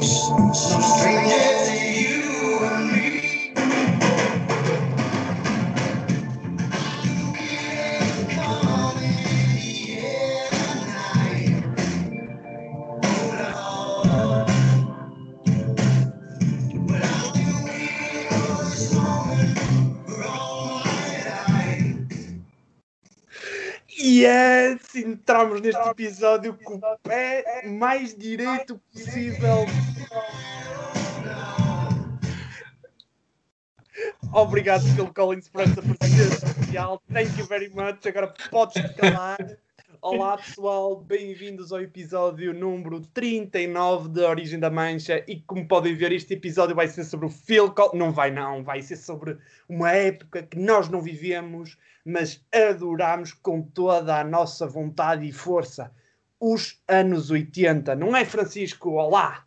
ghost, Entramos neste episódio com o pé mais direito possível. Obrigado pelo Collins por esta presença especial. Thank you very much. Agora podes te calar. Olá pessoal, bem-vindos ao episódio número 39 da Origem da Mancha. E como podem ver, este episódio vai ser sobre o Phil. Não vai, não, vai ser sobre uma época que nós não vivemos, mas adoramos com toda a nossa vontade e força. Os anos 80, não é, Francisco? Olá!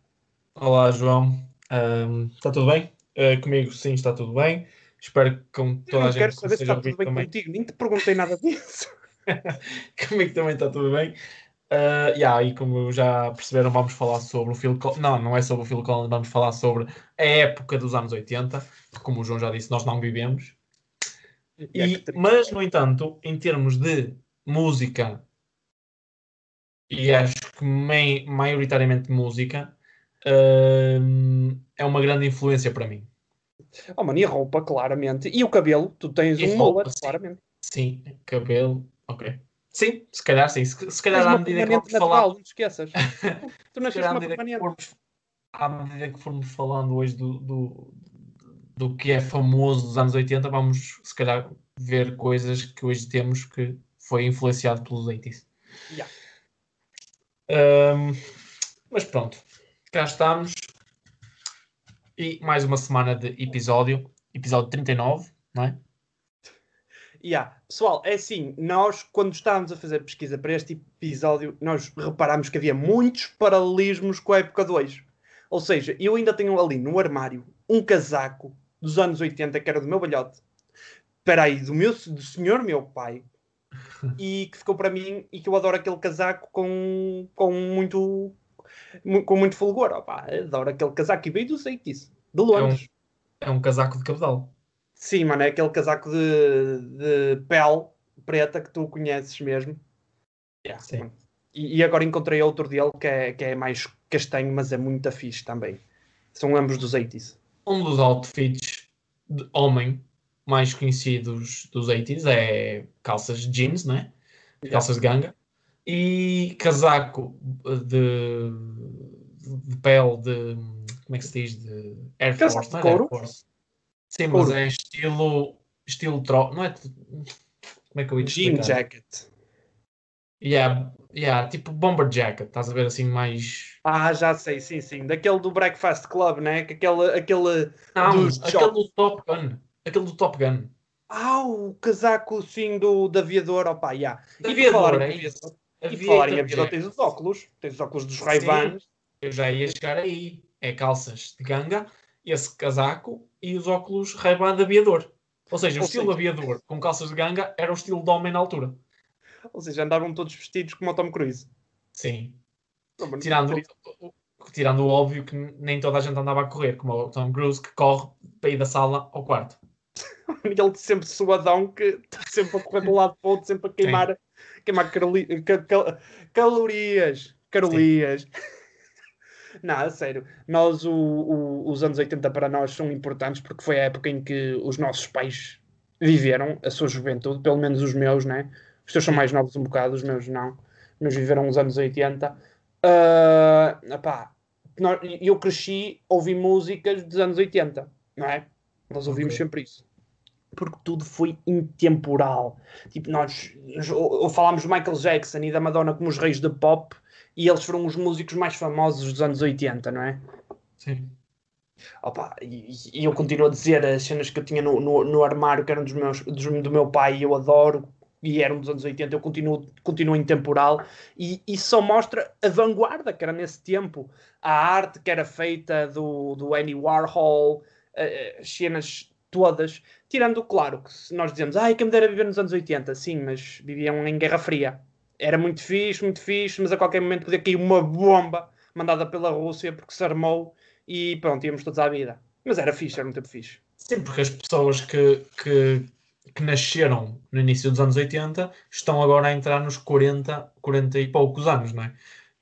Olá, João. Ahm, está tudo bem? Ah, comigo, sim, está tudo bem. Espero que com Eu toda a gente quero que saber se está tudo bem também. contigo, nem te perguntei nada disso. comigo também está tudo bem. Ah, yeah, e como já perceberam, vamos falar sobre o Phil Collins. Não, não é sobre o Phil Collins, vamos falar sobre a época dos anos 80, que, como o João já disse, nós não vivemos. E é que mas, no entanto, em termos de música, e acho que mai- maioritariamente música, ahm, é uma grande influência para mim. Oh, mano, e a roupa, claramente. E o cabelo, tu tens E um mullet, claramente. Sim, cabelo, ok. Sim, se calhar sim. Se, se calhar à medida que vamos natural, falar, não te esqueças. tu nasceste uma permanente. formos, à medida que formos falando hoje do, do, do que é famoso dos anos 80, vamos se calhar ver coisas que hoje temos que foi influenciado pelos 80s. Yeah. Ahm, mas pronto, cá estamos. E mais uma semana de episódio, episódio 39, não é? Yeah. Pessoal, é assim, nós quando estávamos a fazer pesquisa para este episódio, nós reparámos que havia muitos paralelismos com a época 2. Ou seja, eu ainda tenho ali no armário um casaco dos anos 80 que era do meu balhote. Espera aí, do meu do senhor meu pai. E que ficou para mim e que eu adoro aquele casaco com, com muito mu- com muito fulgor. Opa, adoro aquele casaco e veio dos 80s, de Londres. É um casaco de cabedal. Sim, mano, é aquele casaco de, de pele preta que tu conheces mesmo. Yeah, Sim. E, e agora encontrei outro dele que é, que é mais castanho, mas é muito fixe também. São ambos dos 80s. Um dos outfits de homem mais conhecidos dos 80s é calças jeans, não é? Calças de ganga. E casaco de, de pele de. Como é que se diz? De Air Casaco Force, de não é de Air couro? Force. Sim, mas é estilo. Estilo tro... Não é. Como é que eu ia Jean jacket. Yeah, yeah, tipo bomber jacket, estás a ver assim mais. Ah, já sei, sim, sim. Daquele do Breakfast Club, né? Que aquele, aquele... Não, Dos aquele do Top Gun. Aquele do Top Gun. Ah, o casaco, sim, do, do aviador. Opa, yeah. E Aviador, em é aviador, e falar em aviador, tens os óculos. Tens os óculos dos Ray-Bans. Eu já ia chegar aí. É calças de ganga, esse casaco e os óculos Ray-Ban de aviador. Ou seja, o Ou estilo seja- aviador com calças de ganga era o estilo de homem na altura. Ou seja, andavam todos vestidos como o Tom Cruise. Sim. Não, Tirando, o- tirando o óbvio que nem toda a gente andava a correr, como o Tom Cruise que corre para ir da sala ao quarto. ele sempre suadão que está sempre a correr de um lado para o outro, sempre a queimar, queimar calorias. Calorias. Não, a sério. Nós, o- o- os anos 80 para nós são importantes porque foi a época em que os nossos pais viveram a sua juventude, pelo menos os meus, né? Os teus são mais novos um bocado, os meus não. Os meus viveram os anos 80. Ah, epá, nós- eu cresci, ouvi músicas dos anos 80, não é? Nós ouvimos Ok. sempre isso. Porque tudo foi intemporal. Tipo, nós ou, ou falámos do Michael Jackson e da Madonna como os reis da pop, e eles foram os músicos mais famosos dos anos 80, não é? Sim. Opa, e, e eu continuo a dizer as cenas que eu tinha no, no, no armário, que eram dos meus, dos, do meu pai, e eu adoro, e eram dos anos 80, eu continuo, continuo intemporal, e isso só mostra a vanguarda que era nesse tempo, a arte que era feita do, do Andy Warhol, eh, as cenas todas, tirando, claro, que se nós dizemos, ai, quem me dera viver nos anos 80, sim, mas viviam em Guerra Fria. Era muito fixe, muito fixe, mas a qualquer momento podia cair uma bomba mandada pela Rússia porque se armou e pronto, íamos todos à vida. Mas era fixe, era um tempo fixe. Sim, porque as pessoas que, que, que nasceram no início dos anos 80 estão agora a entrar nos 40, 40 e poucos anos, não é?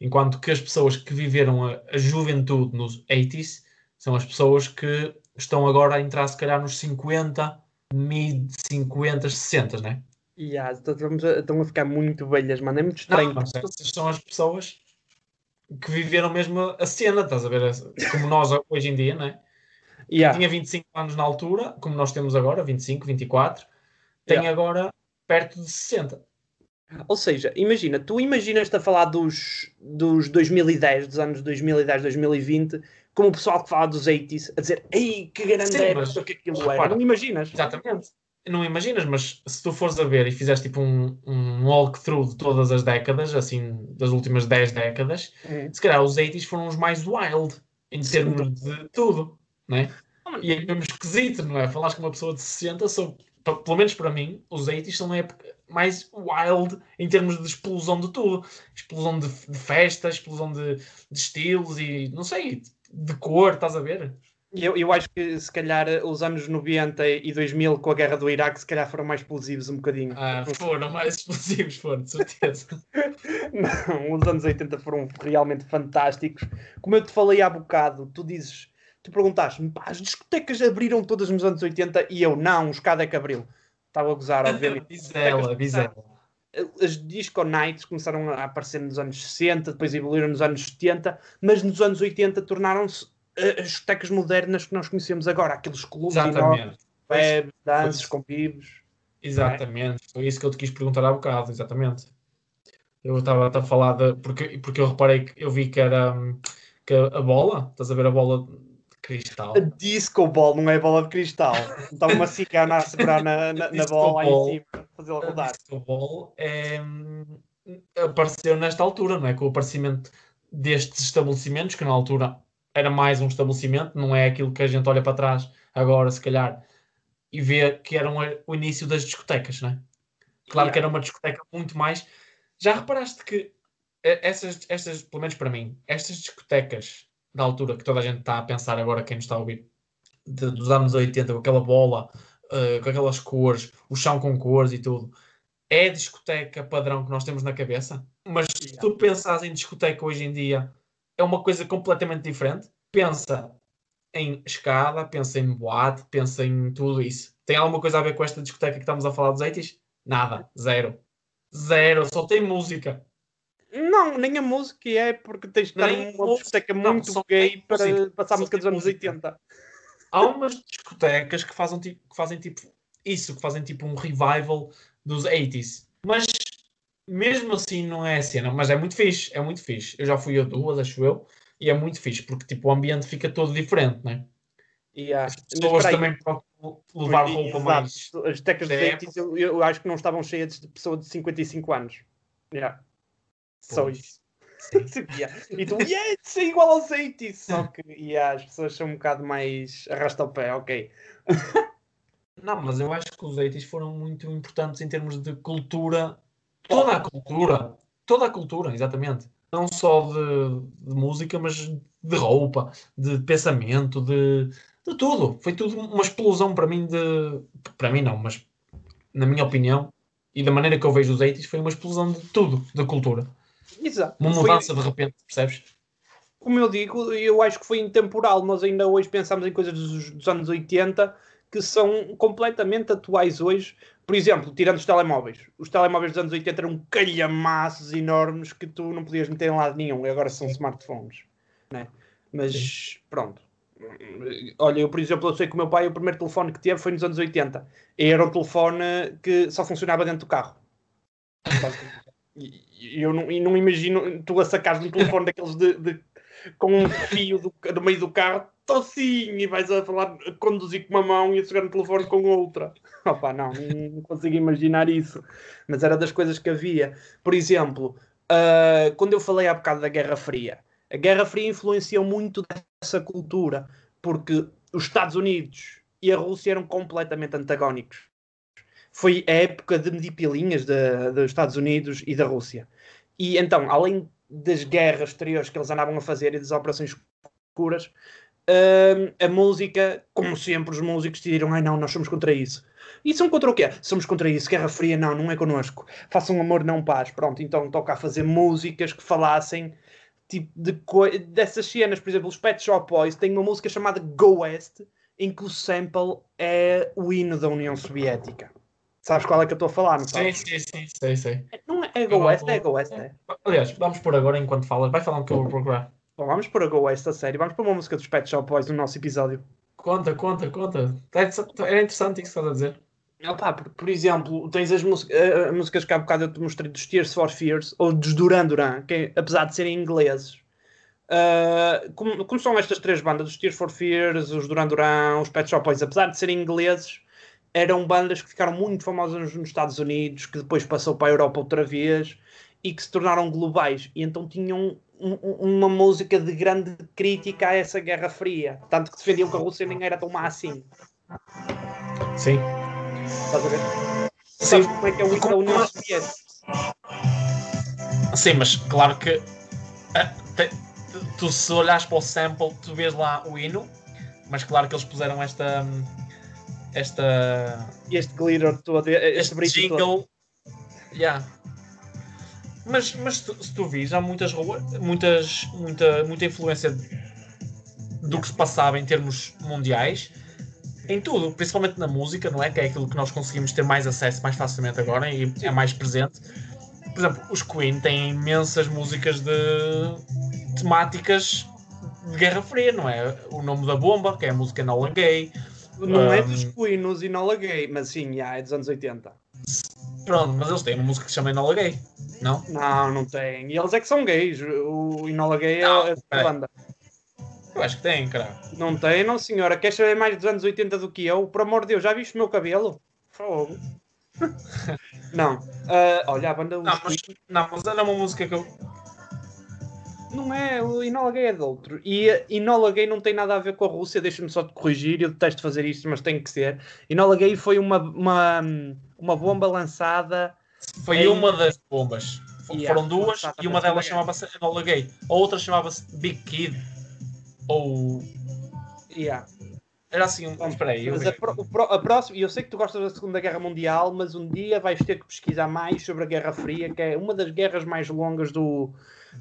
Enquanto que as pessoas que viveram a, a juventude nos 80s são as pessoas que estão agora a entrar, se calhar, nos 50, mid 50, 60, não é? E ah, estamos a- estão a ficar muito velhas, mano. É muito Não, estranho. essas são as pessoas que viveram mesmo a cena, estás a ver? Como nós hoje em dia, não é? Yeah. Tinha 25 anos na altura, como nós temos agora, 25, 24, tem Yeah. agora perto de 60. Ou seja, imagina, tu imaginas-te a falar dos, dos 2010, dos anos 2010, 2020, como o pessoal que fala dos 80s, a dizer, ei, que grande Sim, época que aquilo repara, era. Não imaginas? Exatamente. Não imaginas, mas se tu fores a ver e fizeres tipo um, um walkthrough de todas as décadas, assim, das últimas 10 décadas, Hum. se calhar os 80s foram os mais wild em termos de tudo, não é? E é mesmo esquisito, não é? Falares com uma pessoa de 60, são, p- pelo menos para mim, os 80s são a época mais wild em termos de explosão de tudo. Explosão de, de festas, explosão de, de estilos e, não sei, de cor, estás a ver? Eu, eu acho que se calhar os anos 90 e 2000 com a guerra do Iraque se calhar foram mais explosivos um bocadinho. Ah, foram mais explosivos, foram, de certeza. Não, os anos 80 foram realmente fantásticos. Como eu te falei há bocado, tu dizes, tu perguntaste-me, pá, as discotecas abriram todas nos anos 80 e eu não, os Cadec abriu. Estava a gozar, obviamente. Bizela, bizela. As disco nights começaram a aparecer nos anos 60, depois evoluíram nos anos 70, mas nos anos 80 tornaram-se as discotecas modernas que nós conhecemos agora, aqueles clubes enormes, web, danças, pois. convívios. Exatamente, foi isso que eu te quis perguntar há bocado, exatamente. Eu estava a falar de, porque, porque eu reparei que eu vi que era hum, que a bola, estás a ver a bola de cristal? A disco ball não é bola de cristal. Está uma cigana a segurar na, na, na bola ball. em cima, fazê-la A rodar. disco ball é, hum, apareceu nesta altura, não é? Com o aparecimento destes estabelecimentos, que na altura era mais um estabelecimento, não é aquilo que a gente olha para trás agora, se calhar, e vê que era um- o início das discotecas, não é? Claro Yeah. que era uma discoteca muito mais. Já reparaste que eh, essas, estas, pelo menos para mim, estas discotecas da altura que toda a gente está a pensar agora, quem nos está a ouvir, de- dos anos 80, com aquela bola, eh, com aquelas cores, o chão com cores e tudo, é a discoteca padrão que nós temos na cabeça? Mas se Yeah. tu pensas em discoteca hoje em dia, é uma coisa completamente diferente. Pensa em escada, pensa em boate, pensa em tudo isso. Tem alguma coisa a ver com esta discoteca que estamos a falar dos 80s? Nada, zero. Zero, só tem música. Não, nem a música é porque tens de estar Nem numa discoteca não, muito gay para música, passar música dos anos música. 80. Há umas discotecas que fazem tipo, que fazem tipo isso, que fazem tipo um revival dos 80s. Mas mesmo assim não é a cena, mas é muito fixe, é muito fixe. Eu já fui a duas, acho eu, e é muito fixe, porque tipo o ambiente fica todo diferente, não é? Yeah. As pessoas aí, também procuram levar roupa exato. mais. As da dos 80 eu, eu acho que não estavam cheias de pessoas de 55 anos. Yeah. Só isso. Yeah. E tu, yeah, é igual aos 80 Só que yeah, as pessoas são um bocado mais arrasta o pé, ok. Não, mas eu acho que os 80s foram muito importantes em termos de cultura, toda a cultura, toda a cultura, exatamente. Não só de, de música, mas de roupa, de pensamento, de, de tudo. Foi tudo uma explosão para mim de. Para mim não, mas na minha opinião e da maneira que eu vejo os 80s, foi uma explosão de tudo, da cultura. Exato. Uma Foi- mudança de repente, percebes? como eu digo, eu acho que foi intemporal. Nós ainda hoje pensamos em coisas dos, dos anos 80 que são completamente atuais hoje. Por exemplo, tirando os telemóveis. Os telemóveis dos anos 80 eram calhamaços enormes que tu não podias meter em lado nenhum. E agora são smartphones. Né? Mas pronto. Olha, eu, por exemplo, eu sei que o meu pai, o primeiro telefone que teve foi nos anos 80. E era um telefone que só funcionava dentro do carro. E e eu não, e não imagino tu a sacares um telefone daqueles de, de- com um fio do, meio do carro, tocinho, e vais a falar, a conduzir com uma mão e a segurar o telefone com outra. Opa, não, não consigo imaginar isso. Mas era das coisas que havia. Por exemplo, ah, quando eu falei há bocado da Guerra Fria, a Guerra Fria influenciou muito dessa cultura, porque os Estados Unidos e a Rússia eram completamente antagónicos. Foi a época de medir pilinhas da- dos Estados Unidos e da Rússia. E então, além das guerras exteriores que eles andavam a fazer e das operações escuras, hum, a música, como sempre, os músicos decidiram: ai não, nós somos contra isso. E são contra o quê? Somos contra isso. Guerra Fria, não, não é connosco. Façam amor, não paz. Pronto, então toca a fazer músicas que falassem tipo de dessas cenas. Por exemplo, os Pet Shop Boys têm uma música chamada Go West, em que o sample é o hino da União Soviética. Sabes qual é que eu estou a falar, não Sim, sabes? sim, sim, sei, sei. Não é, é Go West, é Go West, é. Aliás, vamos por agora enquanto falas. Vai falando que eu vou procurar. Bom, vamos pôr a Go West a sério. Vamos pôr uma música dos Pet Shop Boys no nosso episódio. Conta, conta, conta. É interessante isso que estás a dizer. Opa, por, por exemplo, tens as música- eh, eh, músicas que há bocado eu te mostrei dos Tears for Fears ou dos Duran Duran, que apesar de serem ingleses, ah, como, como são estas três bandas, os Tears for Fears, os Duran Duran, os Pet Shop Boys, apesar de serem ingleses, eram bandas que ficaram muito famosas nos Estados Unidos, que depois passou para a Europa outra vez e que se tornaram globais. E então tinham um- um- uma música de grande crítica a essa Guerra Fria. Tanto que defendiam que a Rússia nem era tão má assim. Sim. Estás a ver? Sim. Sabes como é que é o da União Soviética? Sim, mas claro que te- tu se olhares para o sample, tu vês lá o hino, mas claro que eles puseram esta esta Este glitter todo, este este brilho todo. jingle. Yeah. Mas, mas se tu, se tu vis, há muitas ruas, muitas, muita, muita influência do que se passava em termos mundiais em tudo, principalmente na música, não é? Que é aquilo que nós conseguimos ter mais acesso mais facilmente agora e é mais presente. Por exemplo, os Queen têm imensas músicas de temáticas de Guerra Fria, não é? O nome da bomba, que é a música Nolan Gay. Não é dos Queen, os Enola Gay, mas sim, já, é dos anos 80. Pronto, mas eles têm uma música que se chama Enola Gay, não? Não, não tem. E eles é que são gays. O Enola Gay é, Não, é peraí. banda. Eu acho que têm, cara. Não tem, não senhora. Queres saber mais dos anos 80 do que eu? Por amor de Deus, já viste o meu cabelo? Fogo. não. Ah, olha, a banda Não mas, não, mas era uma música que eu. Não é. O Enola Gay é de outro. E Enola Gay não tem nada a ver com a Rússia. Deixa-me só te corrigir. Eu detesto fazer isto, mas tem que ser. Enola Gay foi uma, uma, uma bomba lançada. Foi Em- uma das bombas. Yeah, Foram duas e uma delas chamava-se Enola Gay. A outra chamava-se Big Kid. Ou. Yeah. Era assim um. Espera aí. Mas a, pro- pro- a próxima, e eu sei que tu gostas da Segunda Guerra Mundial, mas um dia vais ter que pesquisar mais sobre a Guerra Fria, que é uma das guerras mais longas do,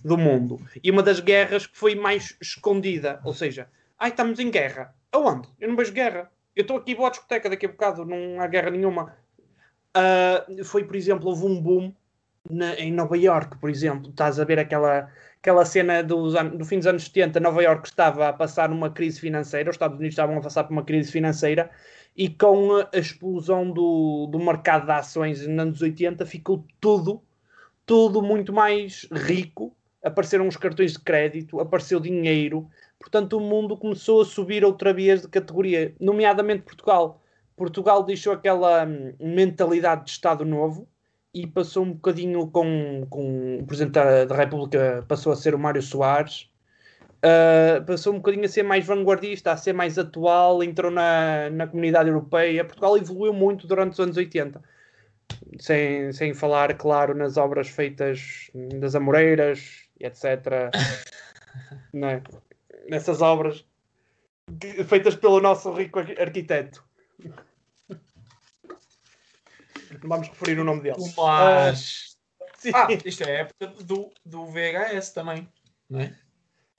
do mundo. E uma das guerras que foi mais escondida. Ou seja, ai, estamos em guerra. Aonde? Eu não vejo guerra. Eu estou aqui, vou à discoteca daqui a bocado, não há guerra nenhuma. Ah, foi, por exemplo, houve um boom na- em Nova York, por exemplo. Estás a ver aquela, aquela cena dos do fim dos anos 70, Nova York estava a passar numa crise financeira, os Estados Unidos estavam a passar por uma crise financeira, e com a a explosão do, do mercado de ações nos anos 80 ficou tudo, tudo muito mais rico. Apareceram os cartões de crédito, apareceu dinheiro, portanto o mundo começou a subir outra vez de categoria, nomeadamente Portugal. Portugal deixou aquela hum, mentalidade de Estado Novo e passou um bocadinho com, com o Presidente da, da República, passou a ser o Mário Soares, Uh, passou um bocadinho a ser mais vanguardista, a ser mais atual, entrou na, na comunidade europeia. Portugal evoluiu muito durante os anos 80. Sem, sem falar, claro, nas obras feitas das Amoreiras, etc. Não é? Nessas obras feitas pelo nosso rico arqui- arquiteto. Não vamos referir o nome dele. Mas. Sim. Ah, isto é a época do, do VHS também. Não é?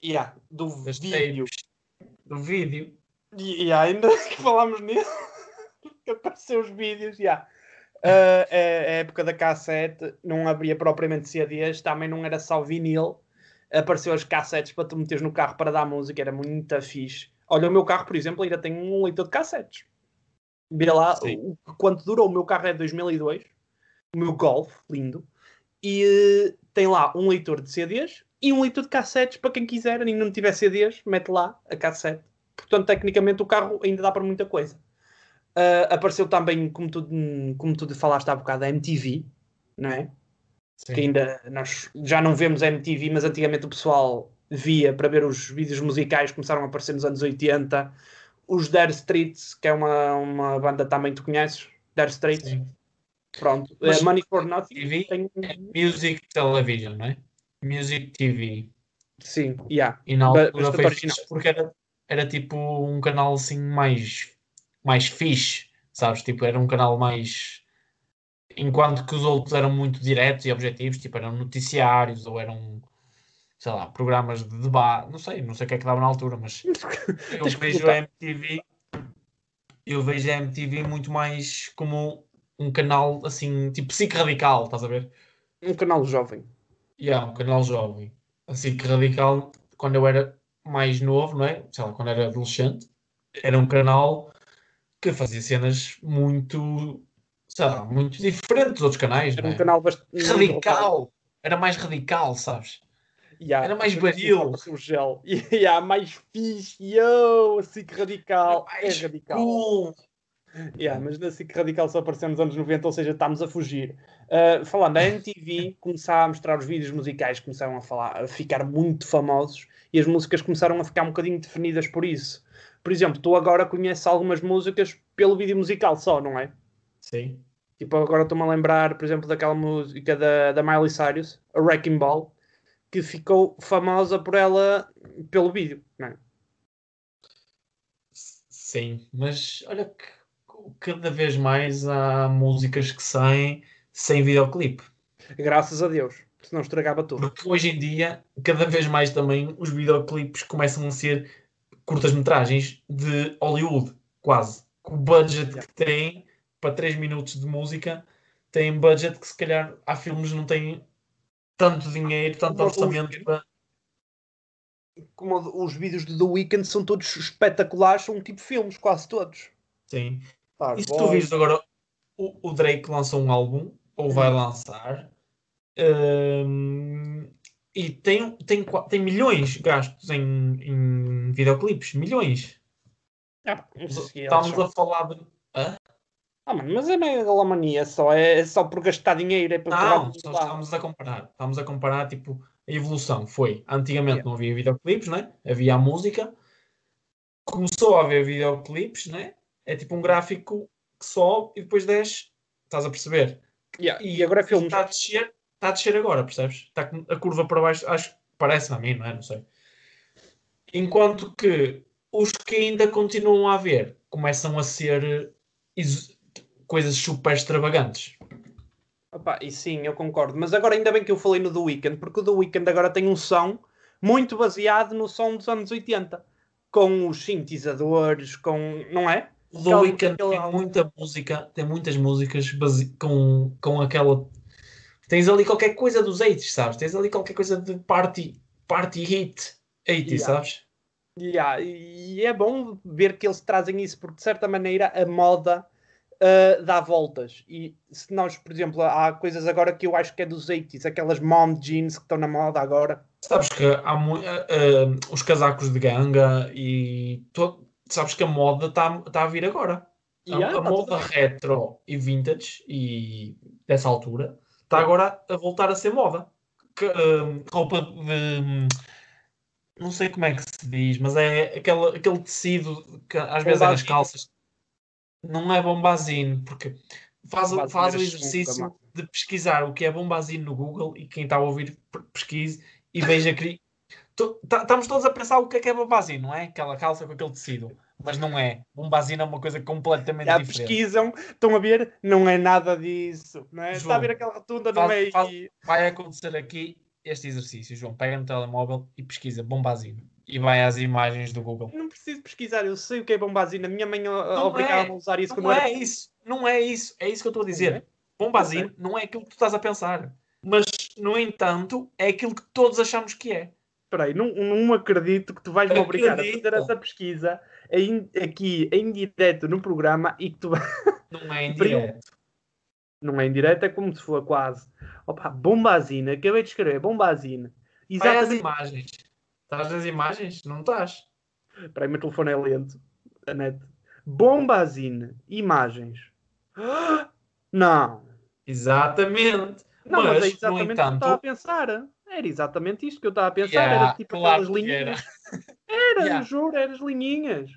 Yeah, do Das vídeo. tapes, Do vídeo. E, e ainda que falámos nisso, que apareceu os vídeos, já. Ah, a, a época da cassete não havia propriamente CDs, também não era só vinil. Apareceu as cassetes para tu meteres no carro para dar música, era muito fixe. Olha, o meu carro, por exemplo, ainda tem um leitor de cassetes. Vê lá Sim. o, quanto durou. O meu carro é de 2002, o meu Golf, lindo. E eh, tem lá um leitor de CDs e um leitor de cassetes para quem quiser. E não tiver CDs, mete lá a cassete. Portanto, tecnicamente, o carro ainda dá para muita coisa. Ah, apareceu também, como tu, como tu falaste há bocado, a MTV, não é? Sim. Que ainda nós já não vemos a MTV, mas antigamente o pessoal via para ver os vídeos musicais começaram a aparecer nos anos 80. Os Dire Streets, que é uma, uma banda também tu conheces, Dire Straits, Sim. pronto. Mas Eh, Money for Nothing MTV tem É Music Television, não é? Music TV. Sim, yeah. E na altura foi fixe porque era, era tipo um canal assim mais, mais fixe, sabes? Tipo, era um canal mais. Enquanto que os outros eram muito diretos e objetivos, tipo, eram noticiários ou eram, sei lá, programas de debate, não sei, não sei o que é que dava na altura, mas eu vejo a MTV, eu vejo a MTV muito mais como um canal assim, tipo SIC radical, estás a ver? Um canal jovem. É um canal jovem. Assim que radical, quando eu era mais novo, não é? Sei lá, quando era adolescente, era um canal que fazia cenas muito, sei lá, muito diferentes dos outros canais, Era não um é? canal bastante. Radical! Era mais radical, sabes? Yeah. Era mais baril. começava-se O gel. E há mais fixe. Yo, assim que radical. É radical. cool. Yeah, mas na SIC Radical só apareceu nos anos 90, ou seja, estamos a fugir. Uh, falando, a MTV começava a mostrar os vídeos musicais, começaram a, falar, a ficar muito famosos e as músicas começaram a ficar um bocadinho definidas por isso. Por exemplo, tu agora conheces algumas músicas pelo vídeo musical só, não é? Sim. Tipo, agora estou-me a lembrar, por exemplo, daquela música da, da Miley Cyrus, a Wrecking Ball, que ficou famosa por ela pelo vídeo, não é? Sim, mas olha que cada vez mais há músicas que saem sem videoclipe. Graças a Deus, senão estragava tudo. Porque hoje em dia, cada vez mais também, os videoclipes começam a ser curtas-metragens de Hollywood, quase. Com o budget que têm para 3 minutos de música, têm budget que se calhar há filmes que não têm tanto dinheiro, tanto orçamento para. como os vídeos de The Weeknd são todos espetaculares, são tipo filmes, quase todos. Sim. Claro, E se tu vires agora, o, o Drake lançou um álbum, ou vai lançar, hum, e tem, tem, tem milhões gastos em, em videoclipes, milhões. Ah, eles Estamos a falar de. Ah, mano, mas é megalomania só, é, é só por gastar dinheiro, é para Não, só estamos a comparar. Estamos a comparar, tipo, a evolução foi. Antigamente Yeah. não havia videoclipes, né? Havia a música. Começou a haver videoclipes, né? É tipo um gráfico que sobe e depois desce. Estás a perceber? Yeah, E agora é filmes. Está a descer, está a descer agora, percebes? Está a curva para baixo, acho que parece a mim, não é? Não sei. Enquanto que os que ainda continuam a haver começam a ser coisas super extravagantes. Opa, e sim, eu concordo. Mas agora ainda bem que eu falei no The Weeknd, porque o The Weeknd agora tem um som muito baseado no som dos anos 80. Com os sintetizadores, com. Não é? O The Weeknd tem muita música, tem muitas músicas base- com, com aquela. Tens ali qualquer coisa dos 80 sabes? Tens ali qualquer coisa de party, party hit 80 Yeah. sabes? Yeah, e é bom ver que eles trazem isso, porque de certa maneira a moda uh, dá voltas. E se nós, por exemplo, há coisas agora que eu acho que é dos 80s, aquelas mom jeans que estão na moda agora. Sabes que há ah, ah, os casacos de ganga e sabes que a moda está tá a vir agora. A, Yeah, a tá moda retro e vintage e dessa altura está agora a voltar a ser moda. Que, ah, roupa de não sei como é que se diz, mas é aquele, aquele tecido que às vezes é nas calças. Não é bombazine, porque faz, o- faz o exercício de pesquisar o que é bombazine no Google e quem está a ouvir pesquise e veja que Estamos todos a pensar o que é que é bombazine, não é? Aquela calça com aquele tecido. Mas não é. Bombazine é uma coisa completamente Já diferente. pesquisam, estão a ver, não é nada disso. Não é? Está a João, ver aquela rotunda no meio. faz- e- Vai acontecer aqui este exercício, João. Pega no telemóvel e pesquisa bombazine. E vai às imagens do Google. Não preciso pesquisar, eu sei o que é bombazina. A minha mãe obrigava-me é. a usar isso quando Não eu é era. isso. Não é isso. É isso que eu estou a Não é? dizer. Bombazine não é aquilo que tu estás a pensar. Mas, no entanto, é aquilo que todos achamos que é. Espera aí, não, não acredito que tu vais me obrigar a fazer Acredito. essa pesquisa em- aqui em direto no programa e que tu Não é em direto. não é em direto, é como se for quase. Opa, bombazina, acabei de escrever, bombazina. Vai às Exatamente. imagens. Estás nas imagens? Não estás. Espera aí, meu telefone é lento. A net. Bombazina, imagens. Não. Exatamente. Não, mas, Mas, é exatamente o que eu estava a pensar. Era exatamente isto que eu estava a pensar. Yeah, era tipo claro aquelas que era. Era, Yeah. juro, eram as linhinhas.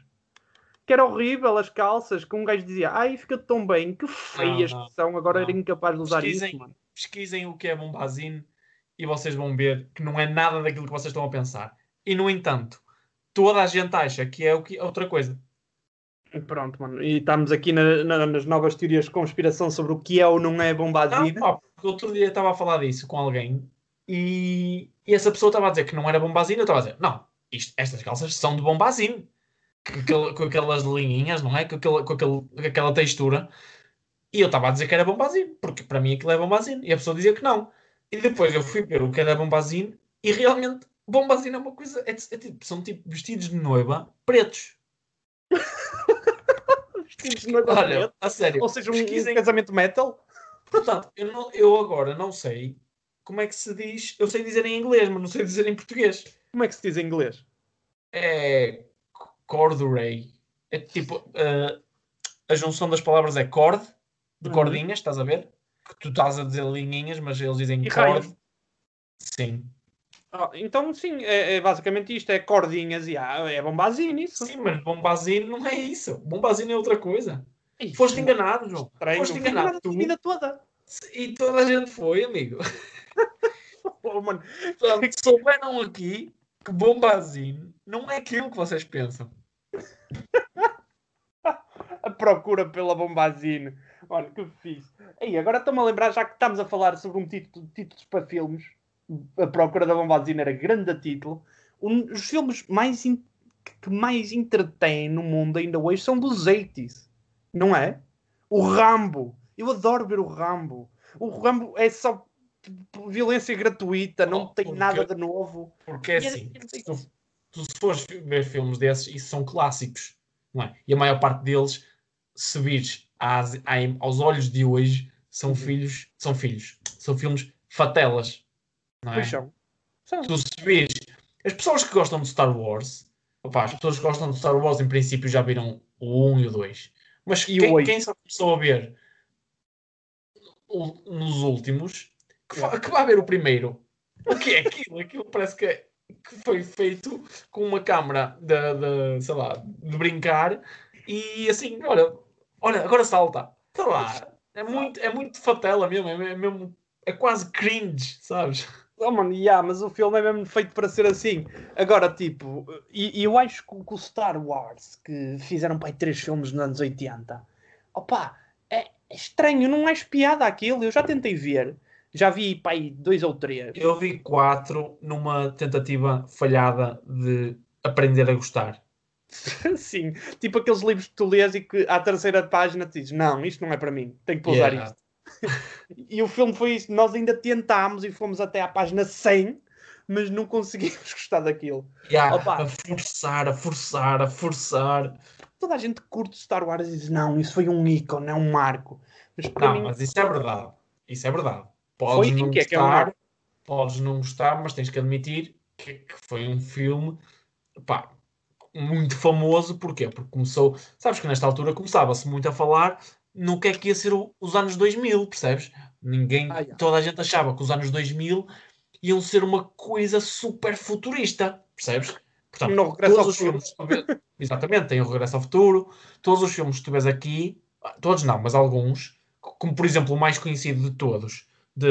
Que era horrível as calças, que um gajo dizia, ai, fica tão bem, que feias não, que são, agora não. era incapaz de usar Pesquisem. isso, mano. Pesquisem o que é bombazine e vocês vão ver que não é nada daquilo que vocês estão a pensar. E, no entanto, toda a gente acha que é o que, outra coisa. Pronto, mano. E estamos aqui na- na- nas novas teorias de conspiração sobre o que é ou não é Não, bombazina. pá, porque outro dia estava a falar disso com alguém e, e essa pessoa estava a dizer que não era bombazina. Eu estava a dizer, não, isto- estas calças são de bombazine. Com, com aquelas linhinhas, não é? Com, aquele, com, aquele- com aquela textura. E eu estava a dizer que era bombazine, porque para mim aquilo é bombazine. E a pessoa dizia que não. E depois eu fui ver o que era bombazine e realmente bombazine é uma coisa. é é tipo- são tipo vestidos de noiva pretos. Vestidos de noiva Olha, preta. a sério. Ou seja, um, pesquisem. casamento metal. Portanto, eu, não- eu agora não sei como é que se diz. Eu sei dizer em inglês, mas não sei dizer em português. Como é que se diz em inglês? É corduroy. É tipo. eh, a junção das palavras é cord, de Uhum. cordinhas, estás a ver? Que tu estás a dizer linhinhas, mas eles dizem E cord. raios. Sim. Então, sim, é, é basicamente isto: é cordinhas e ah, é bombazina isso. Sim, mas bombazine não é isso. Bombazine é outra coisa. Ih, Foste enganado, João. Estranho. Foste enganado. enganado a Tu vida toda. e toda a gente foi, amigo. Oh, mano. Portanto, souberam aqui que bombazine não é aquilo que vocês pensam. a procura pela bombazine. Olha, que fixe. Aí, agora estou-me a lembrar, já que estamos a falar sobre um título, títulos para filmes, a procura da bombazine era grande a título. Um, os filmes mais in- que mais entretêm no mundo ainda hoje são dos 80s, não é? O Rambo. Eu adoro ver o Rambo. O Rambo é só violência gratuita, não Oh, tem porque- nada de novo. Porque é assim, se tu, tu se fores ver filmes desses, isso são clássicos, não é? E a maior parte deles, se vires às- aos olhos de hoje, são Uhum. filhos, são filhos, são filmes fatelas, não é? Pois são. São. Tu se vires, as pessoas que gostam de Star Wars, opá, as pessoas que gostam de Star Wars em princípio já viram o 1 e o 2. Mas E quem, quem só começou a ver nos últimos, que, fa- que vai ver o primeiro, o que é aquilo? Aquilo parece que, é- que foi feito com uma câmara de, de, sei lá, de brincar e assim, olha, olha, agora salta. Sei lá, é muito, é muito fatela mesmo, é, é mesmo, é quase cringe, sabes? Oh, mano, yeah, mas o filme é mesmo feito para ser assim. Agora, tipo, e, e eu acho que, o- Star Wars, que fizeram aí três filmes nos anos 80, opá, é, é estranho, não acho piada aquilo. Eu já tentei ver, já vi aí dois ou três. Eu vi quatro numa tentativa falhada de aprender a gostar. Sim, tipo aqueles livros que tu lês e que à terceira página te dizes: Não, isto não é para mim, tenho que usar Yeah. isto. E o filme foi isso, nós ainda tentámos e fomos até à página 100, mas não conseguimos gostar daquilo. Yeah, Opa. a forçar, a forçar, a forçar. toda a gente curte Star Wars e diz não, isso foi um ícone, é um marco. Mas Não, mim, mas isso é verdade. Isso é verdade. Foi Podes e não que é é gostar, marco. podes não gostar, mas tens que admitir que, que foi um filme pá, muito famoso. Porquê? Porque começou. Sabes que nesta altura começava-se muito a falar no que é que ia ser o- os anos 2000, percebes? Ninguém, Ah, yeah. toda a gente achava que os anos 2000 iam ser uma coisa super futurista, percebes? Portanto, No Regresso todos ao os Futuro. filmes exatamente, tem o Regresso ao Futuro, todos os filmes que tu vês aqui, todos não, mas alguns, como por exemplo o mais conhecido de todos, de,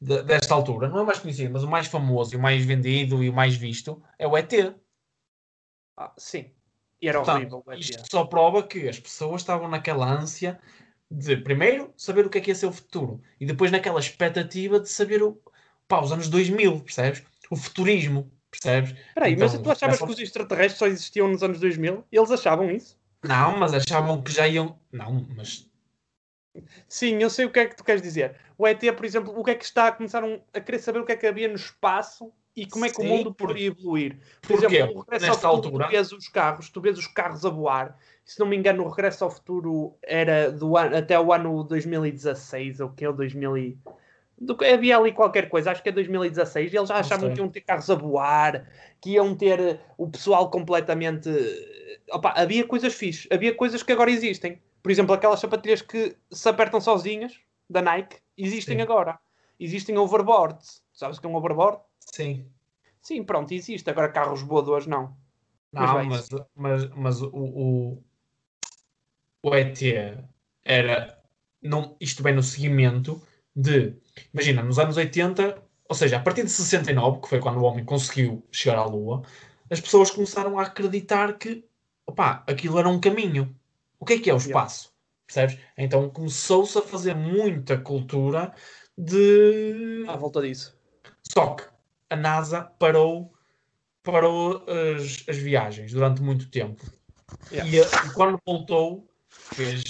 de- desta altura, não é mais conhecido, mas o mais famoso e o mais vendido e o mais visto é o ET. Ah, sim. E era Portanto, horrível. o ET. isto só prova que as pessoas estavam naquela ânsia de, primeiro, saber o que é que ia ser o futuro e depois naquela expectativa de saber o, pá, os anos 2000, percebes? O futurismo, percebes? Espera aí, mas Então, tu achavas começam- que os extraterrestres só existiam nos anos 2000? Eles achavam isso? Não, mas achavam que já iam. Não, mas. Sim, eu sei o que é que tu queres dizer. O ET, por exemplo, o que é que está a começar a querer saber o que é que havia no espaço e como é que o Sim, mundo por- poderia evoluir. Por Porquê? exemplo, o regresso Nesta ao futuro, altura- tu vês os carros, tu vês os carros a voar. Se não me engano, o regresso ao futuro era do ano, até o ano 2016, ou que é o 2000 e... do, havia ali qualquer coisa, acho que é 2016, e eles já achavam que iam ter carros a voar, que iam ter eh, o pessoal completamente. Opa, havia coisas fixes, havia coisas que agora existem. Por exemplo, aquelas sapatilhas que se apertam sozinhas, da Nike, existem Sim. agora. Existem overboards. Sabes o que é um overboard? Sim. Sim, pronto, existe. Agora carros voadores não. Mas Não, vai. mas, mas, mas o, o, o ET era. Não, isto bem no seguimento de imagina, nos anos 80, ou seja, a partir de 69, que foi quando o homem conseguiu chegar à Lua, as pessoas começaram a acreditar que, opá, aquilo era um caminho. O que é que é o espaço? Percebes? Então começou-se a fazer muita cultura de. À volta disso. Só que a NASA parou, parou as, as viagens durante muito tempo. Yeah. E, a- e quando voltou, fez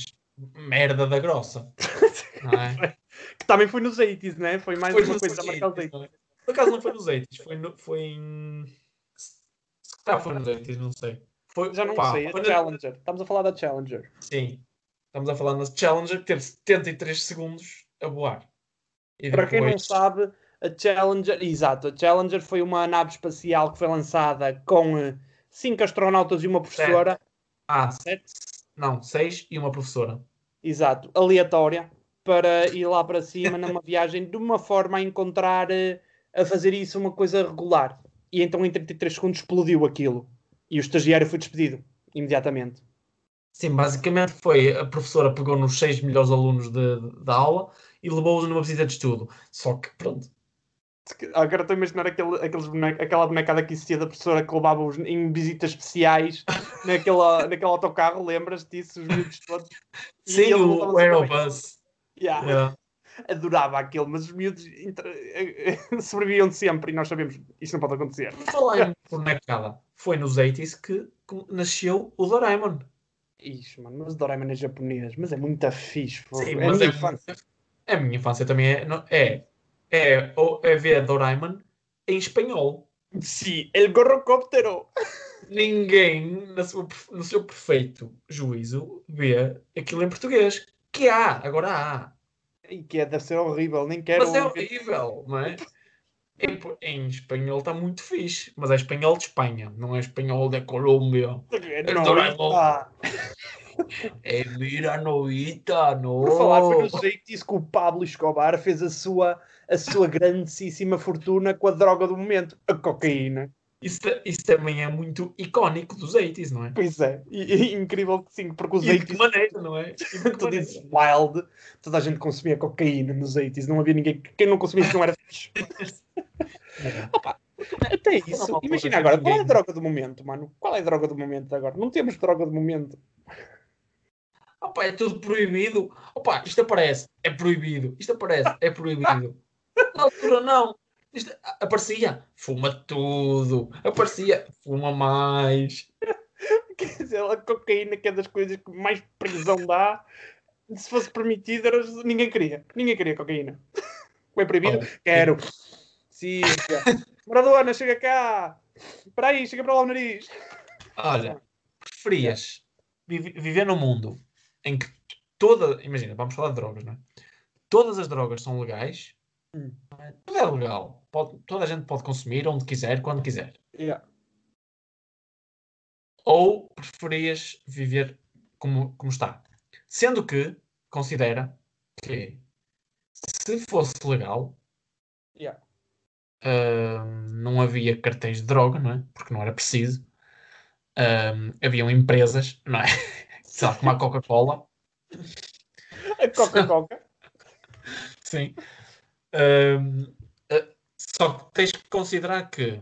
merda da grossa. É? Que também foi nos 80s, né? Foi mais Foi uma coisa a marcar os 80s, 80s. não é? Por acaso não foi nos 80s, foi, no, foi em. Se calhar foi nos 80s, não sei. Foi, Já não pá, sei, a foi na- Challenger. Estamos a falar da Challenger. Sim. Estamos a falar na Challenger que teve 73 segundos a voar. E Para quem não sabe, a Challenger, exato, a Challenger foi uma nave espacial que foi lançada com eh, cinco astronautas e uma professora, Ah, sete, não, seis e uma professora. exato, aleatória, para ir lá para cima numa viagem de uma forma a encontrar, eh, a fazer isso uma coisa regular. E então em 33 segundos explodiu aquilo. E o estagiário foi despedido imediatamente. Sim, basicamente foi a professora pegou nos seis melhores alunos de- de- da aula e levou-os numa visita de estudo. Só que, pronto, Agora estou a imaginar aquele, aqueles boneca- aquela bonecada que existia da professora que levava-os em visitas especiais naquela, naquele autocarro, lembras disso? Os miúdos todos. Sim, o, levava Aerobus. Yeah. Yeah. Adorava aquilo, mas os miúdos sobreviviam sempre e nós sabemos isto não pode acontecer. Por falar em bonecada, foi nos 80s que nasceu o Doraemon. Ixi, mano, mas o Doraemon é japonês, mas é muito fixe. Sim, é mas minha é, infância. a minha infância também é, não- é, é, é ver Doraemon em espanhol. Sim, el gorrocóptero. Ninguém, na sua perfe- no seu perfeito juízo, vê aquilo em português. Que há, agora há. E que é, deve ser horrível, nem quero. Mas é horrível, não é? Em, em espanhol está muito fixe, mas é espanhol de Espanha, não é espanhol da Colômbia. Não, Doraemon. ah, É mira novita, não. Por falar, foi no jeito disso que o Pablo Escobar fez a sua, a sua grandíssima fortuna com a droga do momento, a cocaína. Isso, isso também é muito icónico dos 80s, não é? Pois é, e, e incrível que sim, porque os E de que 80s, maneira, não é? E de tu dizes wild, toda a gente consumia cocaína nos 80s, não havia ninguém, quem não consumia isso não era fixe. Até isso, Não, imagina agora, qual é a droga do momento, mano? Qual é a droga do momento agora? Não temos droga do momento. Opa, é tudo proibido. Opa, isto aparece, é proibido. Isto aparece, é proibido. Na altura não. Isto aparecia, fuma tudo. Aparecia, fuma mais. Quer dizer, a cocaína que é das coisas que mais prisão dá. Se fosse permitido, era- ninguém queria. Ninguém queria cocaína. Foi proibido? Oh, Quero. Cíntia. Maradona, chega cá. Espera aí, chega para lá o nariz. Olha, preferias vive- viver num mundo em que toda. Imagina, vamos falar de drogas, não é? Todas as drogas são legais. Hum. é? Tudo é legal. Pode- toda a gente pode consumir onde quiser, quando quiser. Yeah. Ou preferias viver como, como está? Sendo que considera que se fosse legal, Yeah. hum, não havia cartéis de droga, não é? Porque não era preciso. Hum, haviam empresas, não é? Sabe, como a Coca-Cola. A Coca-Cola. Sim. Só que tens que considerar que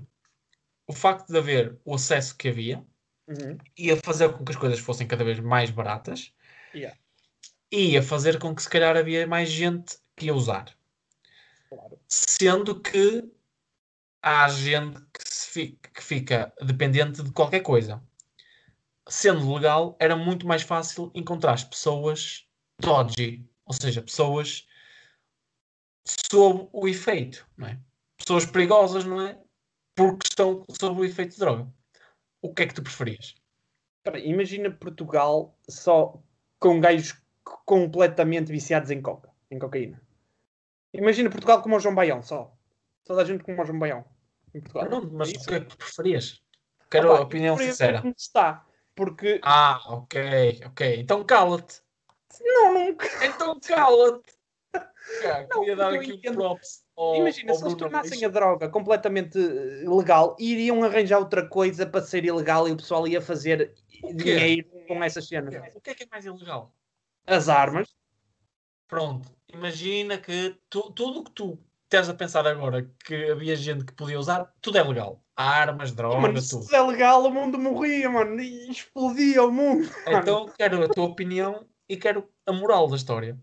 o facto de haver o acesso que havia Uhum. ia fazer com que as coisas fossem cada vez mais baratas Yeah. e ia fazer com que se calhar havia mais gente que ia usar. Claro. Sendo que há gente que, fica, que fica dependente de qualquer coisa. Sendo legal, era muito mais fácil encontrar as pessoas dodgy, ou seja, pessoas sob o efeito, não é? Pessoas perigosas, não é? Porque estão sob o efeito de droga. O que é que tu preferias? Imagina Portugal só com gajos completamente viciados em coca, em cocaína. Imagina Portugal como o João Baião, só. Toda a gente como o João Baião. Em Portugal. Não, mas É o que é que tu preferias? Quero Opa, a opinião sincera. como está. Porque. Ah, ok, ok. Então cala-te. Não, não. Então cala-te. Cara, Não, queria dar aqui entendo. props ao, Imagina, ao se eles tornassem a droga completamente eh, legal, iriam arranjar outra coisa para ser ilegal e o pessoal ia fazer dinheiro com essas cenas. O que é que é mais ilegal? As armas. Pronto, imagina que tu- tudo o que tu estás a pensar agora que havia gente que podia usar, tudo é legal. Armas, Mano, drogas, se tudo. é legal, o mundo morria, mano. E explodia o mundo. mano. Então quero a tua opinião e quero a moral da história.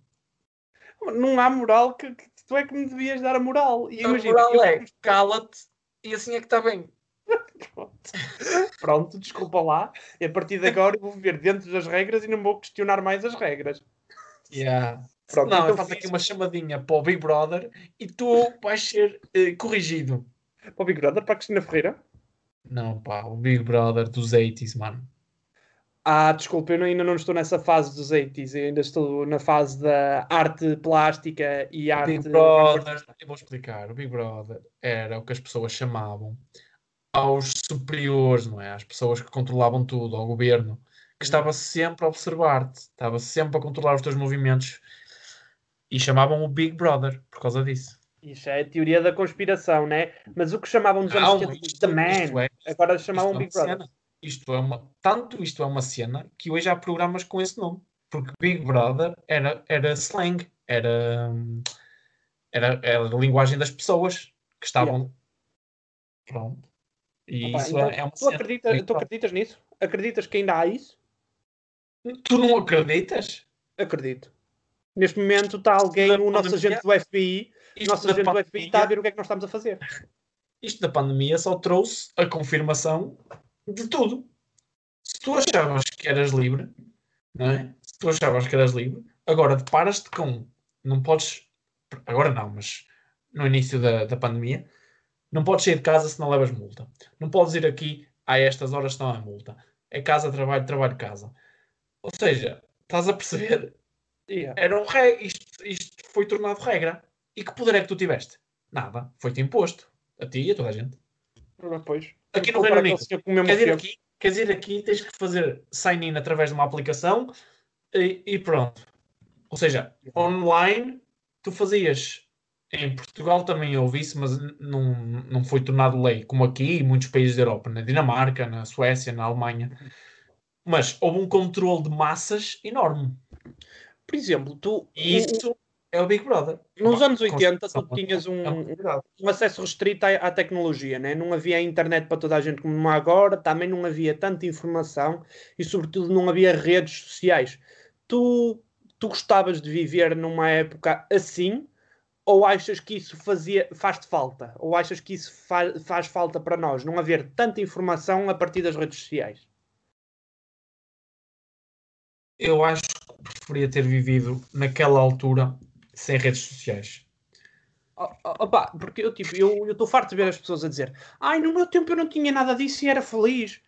Não há moral que, que tu é que me devias dar a moral. E A imagina, moral eu- é cala-te e assim é que está bem. Pronto, desculpa lá. E a partir de agora eu vou viver dentro das regras e não vou questionar mais as regras. Yeah. Pronto, não, então eu faço fiz- aqui uma chamadinha para o Big Brother e tu vais ser eh, corrigido. Para o Big Brother, para a Cristina Ferreira. Não, pá, o Big Brother dos 80s, mano. Ah, desculpa, eu ainda não estou nessa fase dos 80s, eu ainda estou na fase da arte plástica e arte. Big Brother, eu vou explicar. O Big Brother era o que as pessoas chamavam aos superiores, não é? Às pessoas que controlavam tudo, ao governo, que estava sempre a observar-te, estava sempre a controlar os teus movimentos e chamavam o Big Brother por causa disso. Isso é a teoria da conspiração, né? Mas o que chamavam nos anos Não, 70 isto- The Man, agora chamavam é Big Brother. cena. Isto é uma, tanto isto é uma cena que hoje há programas com esse nome. Porque Big Brother era, era slang, era, era, era a linguagem das pessoas que estavam. Pronto. E Opa, isso então, é, uma tu, cena. acredita, Big tu acreditas nisso? Acreditas que ainda há isso? Tu não acreditas? Acredito. Neste momento está alguém, o nosso pandemia, agente do FBI, o Isto nosso agente do FBI pandemia, está a ver o que é que nós estamos a fazer. isto da pandemia só trouxe a confirmação de tudo. Se tu achavas que eras livre, não é? Se tu achavas que eras livre, agora deparas-te com. Não podes. Agora não, mas no início da, da pandemia, não podes sair de casa se não levas multa. Não podes ir aqui a estas horas se não há multa. É casa, trabalho, trabalho, casa. Ou seja, estás a perceber? Yeah. Era um re... isto, isto foi tornado regra. E que poder é que tu tiveste? Nada. Foi-te imposto. A ti e a toda a gente. Pois. Aqui no Reino Unido. mesmo Quer dizer, tempo. aqui, quer dizer, aqui tens que fazer sign-in através de uma aplicação e, e pronto. Ou seja, online tu fazias. Em Portugal também houve isso, mas não, não foi tornado lei, como aqui em muitos países da Europa, na Dinamarca, na Suécia, na Alemanha. Mas houve um controle de massas enorme. Por exemplo, tu, E isso é o Big Brother. nos anos 80, tu tinhas É um, verdade. um acesso restrito à, à tecnologia, né? não havia internet para toda a gente como há agora, também não havia tanta informação e, sobretudo, não havia redes sociais. Tu, tu gostavas de viver numa época assim? Ou achas que isso fazia, faz-te falta? Ou achas que isso fa- faz falta para nós? Não haver tanta informação a partir das redes sociais? Eu acho que preferia ter vivido naquela altura sem redes sociais. Oh, oh, opá, porque eu tipo, eu estou farto de ver as pessoas a dizer ai, no meu tempo eu não tinha nada disso e era feliz.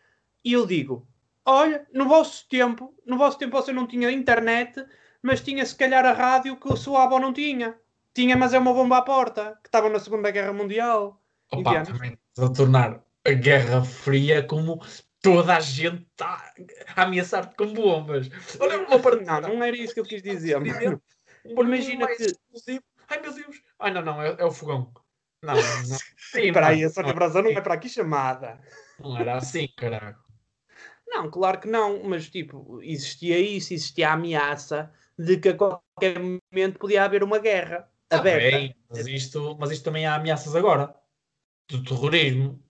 E eu digo, olha, no vosso tempo, no vosso tempo você não tinha internet, mas tinha se calhar a rádio que a sua avó não tinha. Tinha, mas é uma bomba à porta, que estava na Segunda Guerra Mundial. Opa, também a tornar a Guerra Fria como toda a gente está a ameaçar-te com bombas. Olha, uma. Não, não era isso que eu quis dizer. Mano. Um Imagina que-. Ai meu Deus! Ai não, não, é, é o fogão. Não, não. Sim, Espera aí, não, a Sónia Brasa não é para aqui chamada. não era assim, caralho. Não, claro que não, mas tipo, existia isso, existia a ameaça de que a qualquer momento podia haver uma guerra Tá aberta. bem, mas isto, mas isto também há ameaças agora. Do terrorismo.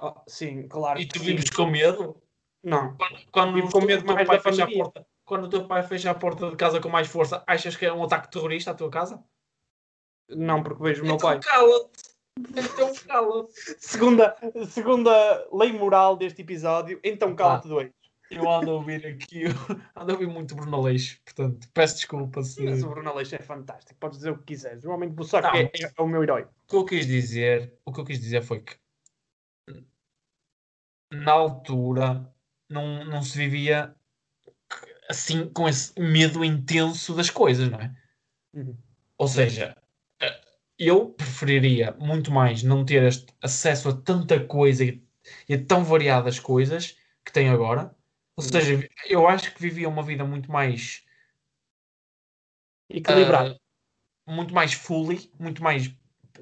Oh, sim, claro. E tu sim. vives com medo? Não. Quando, quando Vivo com medo mais pai da fecha a porta, quando o teu pai fecha a porta de casa com mais força, achas que é um ataque terrorista à tua casa? Não, porque vejo o meu então pai. cala-te. Então cala-te. Segunda, segunda lei moral deste episódio, então cala-te dois. Eu ando a ouvir aqui, ando a ouvir muito Bruno Leix, portanto, peço desculpa se... Mas o Bruno Aleixo é fantástico, podes dizer o que quiseres. O homem de Bussac Não, é, mas- é o meu herói. O que eu quis dizer, o que eu quis dizer foi que na altura não, não se vivia assim com esse medo intenso das coisas, não é? Uhum. Ou seja, eh, eu preferiria muito mais não ter este acesso a tanta coisa e, e a tão variadas coisas que tenho agora. Ou Uhum. seja, eu acho que vivia uma vida muito mais Equilibrado. ah, muito mais fully, muito mais,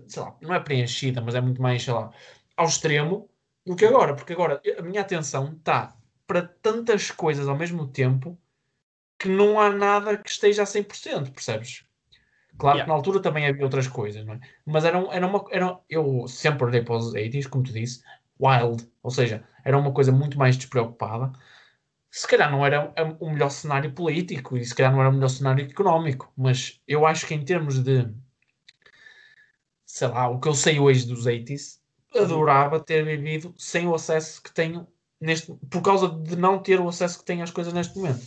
sei lá, não é preenchida, mas é muito mais, sei lá, ao extremo do que agora, porque agora a minha atenção está para tantas coisas ao mesmo tempo que não há nada que esteja a 100%, percebes? Claro Yeah. que na altura também havia outras coisas, não é? Mas era, um- era uma. Era, eu sempre olhei para os 80s, como tu disse, wild. Ou seja, era uma coisa muito mais despreocupada. Se calhar não era o melhor cenário político e se calhar não era o melhor cenário económico, mas eu acho que em termos de. Sei lá, o que eu sei hoje dos 80s, adorava ter vivido sem o acesso que tenho neste. por causa de não ter o acesso que tenho às coisas neste momento.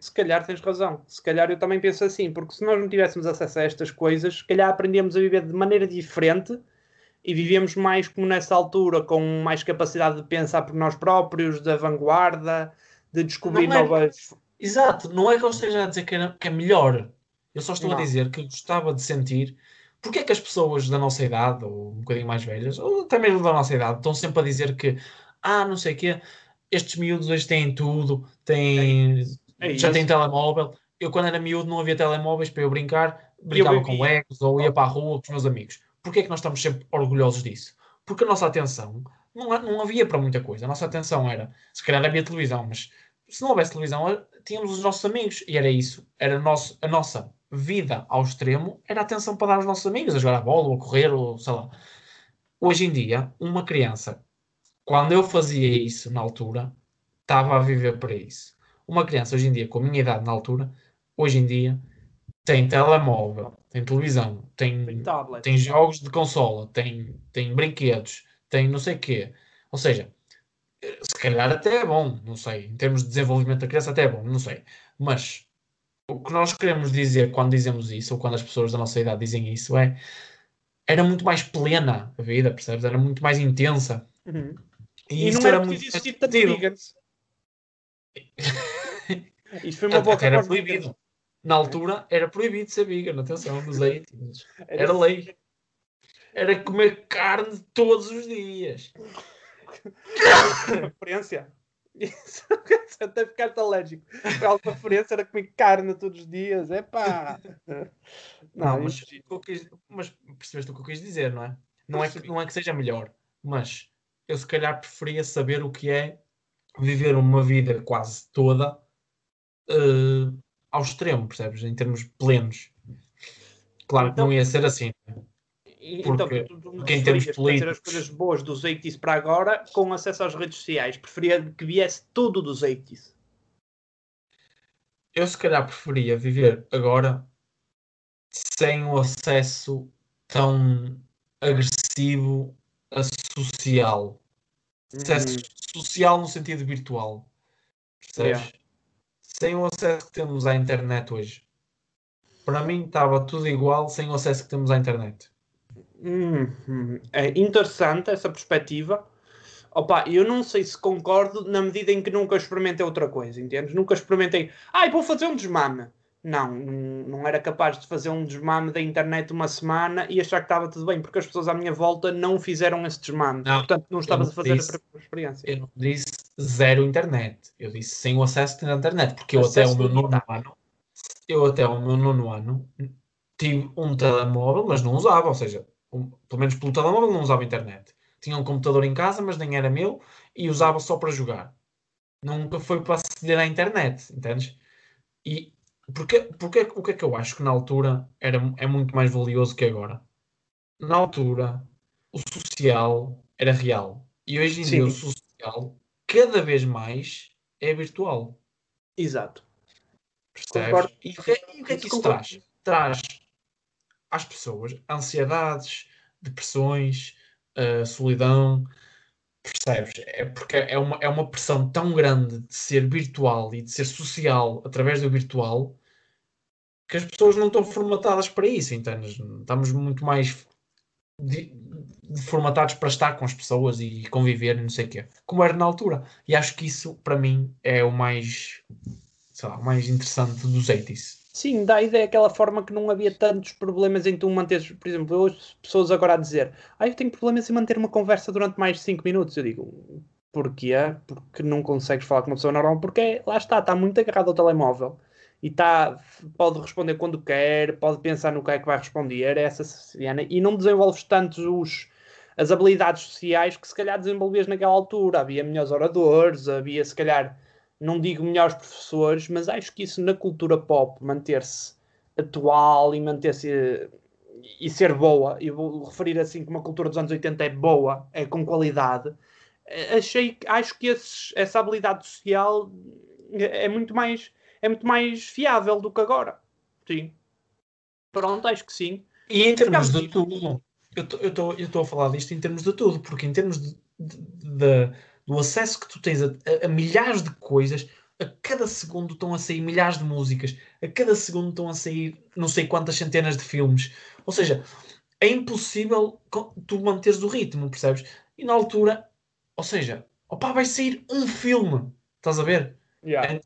Se calhar tens razão. Se calhar eu também penso assim, porque se nós não tivéssemos acesso a estas coisas, se calhar aprendíamos a viver de maneira diferente e vivíamos mais como nessa altura, com mais capacidade de pensar por nós próprios, da vanguarda, de descobrir Não é- novas. Exato, não é que eu esteja a dizer que, era- que é melhor. Eu só estou Não. a dizer que gostava de sentir porque é que as pessoas da nossa idade, ou um bocadinho mais velhas, ou até mesmo da nossa idade, estão sempre a dizer que, ah, não sei o quê, estes miúdos hoje têm tudo, têm, É já têm telemóvel. Eu, quando era miúdo, não havia telemóveis para eu brincar, brincava com vivia. legos ou ia para a rua com os meus amigos. Porquê é que nós estamos sempre orgulhosos disso? Porque a nossa atenção não, não havia para muita coisa. A nossa atenção era, se calhar havia televisão, mas se não houvesse televisão, eh, tínhamos os nossos amigos e era isso. Era nosso, a nossa vida ao extremo, era a atenção para dar aos nossos amigos, a jogar a bola, ou a correr, ou sei lá. Hoje em dia, uma criança, quando eu fazia isso na altura, estava a viver para isso. Uma criança hoje em dia, com a minha idade na altura, hoje em dia, tem telemóvel, tem televisão, tem, Tem tablet. tem jogos de consola, tem, tem brinquedos, tem não sei quê. Ou seja, se calhar até é bom, não sei. Em termos de desenvolvimento da criança, até é bom, não sei. Mas o que nós queremos dizer quando dizemos isso, ou quando as pessoas da nossa idade dizem isso, é era muito mais plena a vida, percebes? Era muito mais intensa. Uhum. E, E, isso não era muito existir tantos divertido. vegans. Isto foi uma boa era proibido. Na altura era proibido ser vegan, atenção, nos 80s. Era lei. Era comer carne todos os dias. referência. Isso, até ficar alérgico. A referência era comer carne todos os dias. É pá. Não, mas, isto- o que eu quis- mas percebeste o que eu quis dizer, não é? Não é, que, não é que seja melhor, mas eu se calhar preferia saber o que é viver uma vida quase toda eh, ao extremo, percebes? Em termos plenos. Claro que Então- não ia ser assim. E- Porque- então, tu, tu, tu porque em termos conhecer as políticos- coisas boas dos 80s para agora com acesso às redes sociais. Preferia que viesse tudo dos 80s. Eu se calhar preferia viver agora sem o acesso tão agressivo a social. Acesso social no sentido virtual. Percebes? Yeah. Sem o acesso que temos à internet hoje. Para mim estava tudo igual sem o acesso que temos à internet. Hum, hum. É interessante essa perspectiva. Opa, eu não sei se concordo na medida em que nunca experimentei outra coisa, entendes? Nunca experimentei. Ai, vou fazer um desmame. Não, não era capaz de fazer um desmame da internet uma semana e achar que estava tudo bem, porque as pessoas à minha volta não fizeram esse desmame. Não, Portanto, não estavas não a fazer disse. a experiência. Eu não disse zero internet. Eu disse sem o acesso à internet. Porque eu até o meu nono ano, eu até o meu nono ano tive um telemóvel, mas não usava. Ou seja, um- pelo menos pelo telemóvel não usava internet. Tinha um computador em casa, mas nem era meu e usava só para jogar. Nunca foi para aceder à internet, entendes? E porque, porque, o que é que eu acho que na altura era, é muito mais valioso que agora? Na altura, o social era real. E hoje em dia, o Sim. social, cada vez mais, é virtual. Exato. Percebes? E o que, é- e o que é que isso Concordo. traz? Traz às pessoas ansiedades, depressões, uh, solidão. Percebes? É porque é uma, é uma pressão tão grande de ser virtual e de ser social através do virtual que as pessoas não estão formatadas para isso, entendes? Estamos muito mais de, formatados para estar com as pessoas e conviver e não sei o quê, como era na altura. E acho que isso, para mim, é o mais, sei lá, o mais interessante dos 80s. Sim, dá a ideia aquela forma que não havia tantos problemas em tu manteres, por exemplo, eu ouço pessoas agora a dizer, ah, eu tenho problemas em manter uma conversa durante mais de 5 minutos. Eu digo, porquê? Porque não consegues falar com uma pessoa normal, porque lá está, está muito agarrado ao telemóvel e está, pode responder quando quer, pode pensar no que é que vai responder, é essa cena, e não desenvolves tantos os, as habilidades sociais que se calhar desenvolvias naquela altura. Havia melhores oradores, havia se calhar não digo melhores professores, mas acho que isso na cultura pop, manter-se atual e manter-se e ser boa, e vou referir assim como a cultura dos anos 80 é boa, é com qualidade, achei, acho que essa habilidade social é muito mais é muito mais fiável do que agora. Sim. Pronto, acho que sim. E em termos de tudo, eu estou a falar disto em termos de tudo, porque em termos de, de- de- do acesso que tu tens a, a- a milhares de coisas, a cada segundo estão a sair milhares de músicas, a cada segundo estão a sair não sei quantas centenas de filmes. Ou seja, é impossível tu manteres o ritmo, percebes? E na altura, ou seja, opá, vai sair um filme, estás a ver? Yeah.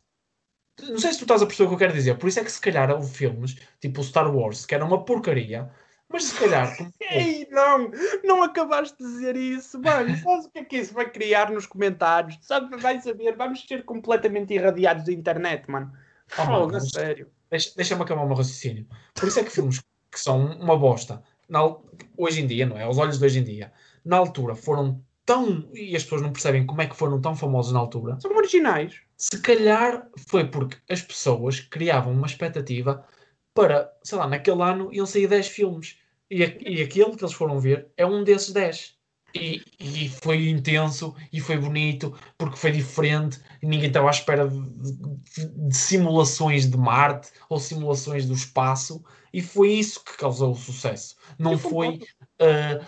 Não sei se tu estás a perceber o que eu quero dizer. Por isso é que se calhar houve filmes, tipo o Star Wars, que era uma porcaria, mas se calhar. como- Ei, não, não acabaste de dizer isso, mano. Sabes o que é que isso vai criar nos comentários? Sabe, vai saber, vamos ser completamente irradiados da internet, mano. Oh, Fogo, sério. Deixa- Deixa-me acabar o meu raciocínio. Por isso é que filmes que são uma bosta, na hoje em dia, não é? Aos olhos de hoje em dia, na altura foram tão. E as pessoas não percebem como é que foram tão famosos na altura. São originais. Se calhar foi porque as pessoas criavam uma expectativa para, sei lá, naquele ano iam sair 10 filmes. E, e aquele que eles foram ver é um desses 10. E, e foi intenso e foi bonito porque foi diferente e ninguém estava à espera de, de- de simulações de Marte ou simulações do espaço e foi isso que causou o sucesso. Não foi concordo.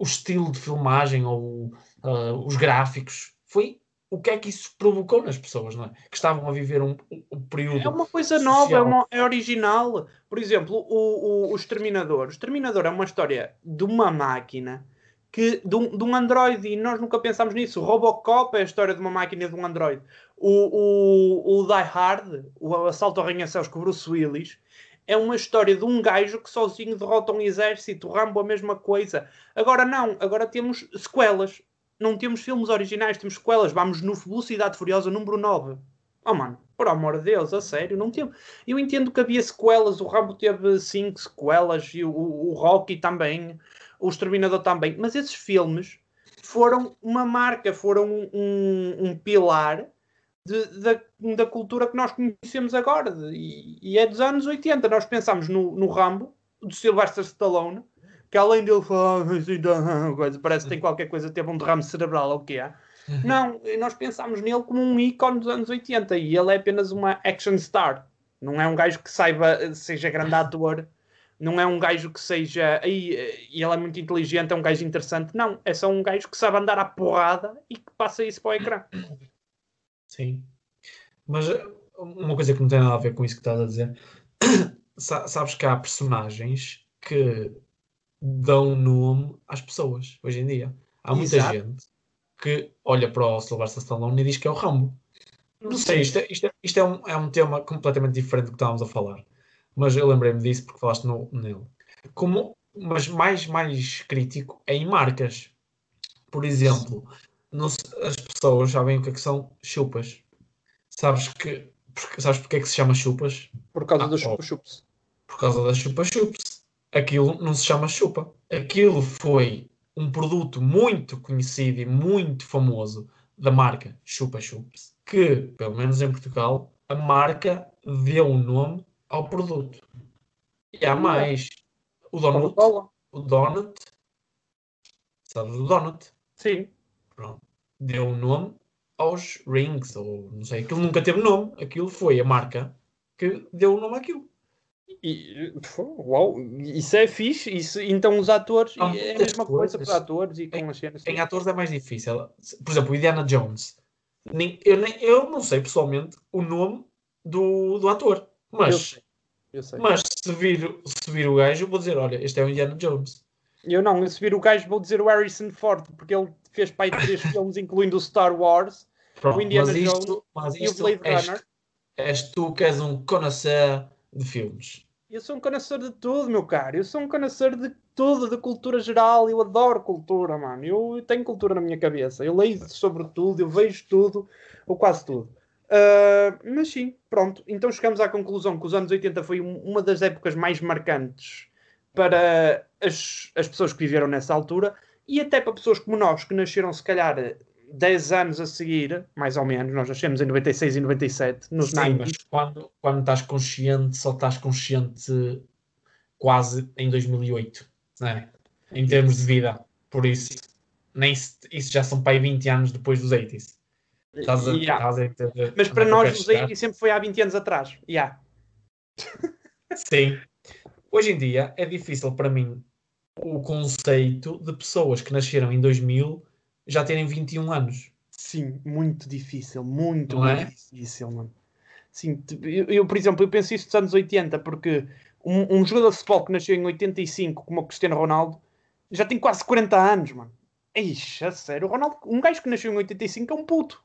O estilo de filmagem ou ah, os gráficos, foi o que é que isso provocou nas pessoas, não é? Que estavam a viver um, um período. É uma coisa nova, é, social. uma- é original. Por exemplo, o, o, o Exterminador. O Exterminador é uma história de uma máquina, que, de, um, de um androide, e nós nunca pensámos nisso. O Robocop é a história de uma máquina de um androide. O, o, o Die Hard, o Assalto ao Arranha-Céus com o Bruce Willis, é uma história de um gajo que sozinho derrota um exército. Rambo a mesma coisa. Agora não, agora temos sequelas. Não temos filmes originais, temos sequelas. Vamos no Velocidade Furiosa número 9. Oh mano, por amor de Deus, a sério, não temos. Eu entendo que havia sequelas, o Rambo teve cinco sequelas e o, o Rocky também, o Exterminador também, mas esses filmes foram uma marca, foram um, um- um pilar de- da, da cultura que nós conhecemos agora de- e, é dos anos 80. Nós pensamos no, no Rambo, do Sylvester Stallone, que além dele falar coisa, parece que tem qualquer coisa, teve um derrame cerebral ou o que é. Não, nós pensámos nele como um ícone dos anos 80 e ele é apenas uma action star. Não é um gajo que saiba, seja grande ator, não é um gajo que seja. E ele é muito inteligente, é um gajo interessante. Não, é só um gajo que sabe andar à porrada e que passa isso para o ecrã. Sim. Mas uh, uma coisa que não tem nada a ver com isso que estás a dizer, sa- sabes que há personagens que dão nome às pessoas hoje em dia. Há muita Exato. gente que olha para o Sylvester Stallone e diz que é o Rambo. Não sei, isto, é, isto, é, isto é, um, é um tema completamente diferente do que estávamos a falar. Mas eu lembrei-me disso porque falaste no, nele. Como, mas mais, mais crítico é em marcas. Por exemplo, não as pessoas sabem o que é que são chupas. Sabes que porque- sabes porque é que se chama chupas? Por causa Ah, dos ó. chups. Por causa da chupa chups. Aquilo não se chama chupa. Aquilo foi um produto muito conhecido e muito famoso da marca Chupa Chups, que, pelo menos em Portugal, a marca deu um nome ao produto. E há mais. O Donut, o Donut, sabes o Donut? Sim. Pronto. Deu um nome aos rings, ou não sei, aquilo nunca teve nome, aquilo foi a marca que deu o nome àquilo. E, uau, isso é fixe. Isso, então os atores, Há é a mesma coisa com os coisas. atores e com as cenas. Em atores é mais difícil. Por exemplo, Indiana Jones. Nem- eu, nem, eu não sei pessoalmente o nome do, do ator, Eu mas, sei. Eu sei. mas se, vir, se vir o gajo, eu vou dizer: olha, este é o Indiana Jones. Eu não, se vir o gajo, vou dizer o Harrison Ford, porque ele fez para aí três filmes, incluindo o Star Wars Pronto, O Indiana mas isto, Jones mas e o Blade és, Runner. és tu que és um connoisseur de filmes. Eu sou um conhecedor de tudo, meu caro. Eu sou um conhecedor de tudo, de cultura geral. Eu adoro cultura, mano. Eu tenho cultura na minha cabeça. Eu leio sobre tudo, eu vejo tudo, ou quase tudo. Ah, mas sim, pronto. Então chegamos à conclusão que os anos 80 foi um- uma das épocas mais marcantes para as, as pessoas que viveram nessa altura e até para pessoas como nós, que nasceram se calhar 10 anos a seguir, mais ou menos, nós nascemos em 96 e 97, nos Sim, 90 mas quando, quando estás consciente, só estás consciente quase em 2008, né? em termos de vida. Por isso, nem se- isso já são para aí 20 anos depois dos 80s. Estás a, Yeah. estás a Mas para nós, os chegar? 80 sempre foi há 20 anos atrás. Yeah. Sim. Hoje em dia é difícil para mim o conceito de pessoas que nasceram em 2000 já terem 21 anos. Sim, muito difícil, muito, Não muito é? difícil, mano. Sim, eu, eu, por exemplo, eu penso isso dos anos 80, porque um, um jogador de futebol que nasceu em 85, como o Cristiano Ronaldo, já tem quase 40 anos, mano. Ixi, a sério, o Ronaldo, um gajo que nasceu em 85 é um puto.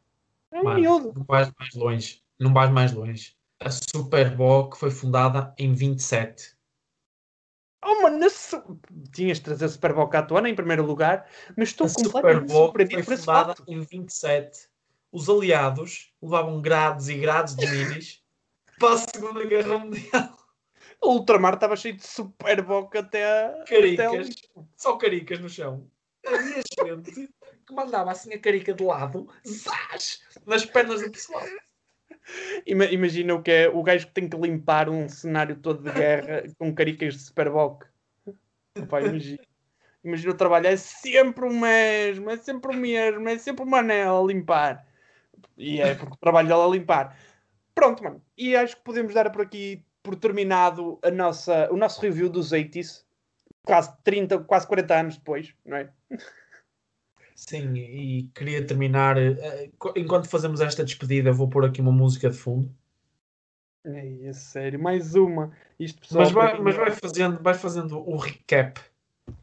É um Mano, miúdo. não vais mais longe. Não vais mais longe. A Superboc foi fundada em 27. Oh, mano, su- tinhas de trazer Super Bowl à tona em primeiro lugar, mas estou A completamente surpreendido por esse facto. em 27. Os aliados levavam grados e grados de minis para a Segunda Guerra Mundial. O Ultramar estava cheio de Super Bowl até a. até Caricas. ali. Só caricas no chão. Havia gente que mandava assim a carica de lado, zás, nas pernas do pessoal. Ima- Imagina o que é o gajo que tem que limpar um cenário todo de guerra com caricas de Superboc. Imagina. Imagina o trabalho, é sempre o mesmo, é sempre o mesmo, é sempre o Manel a limpar. E é porque o trabalho dele é limpar. Pronto, mano. E acho que podemos dar por aqui, por terminado, a nossa, o nosso review dos 80s. Quase 30, quase 40 anos depois, não é? Sim, e queria terminar. eh, Enquanto fazemos esta despedida, vou pôr aqui uma música de fundo. É sério, mais uma. Isto, pessoal, Mas vai, mas vai, fazendo, vai fazendo o recap.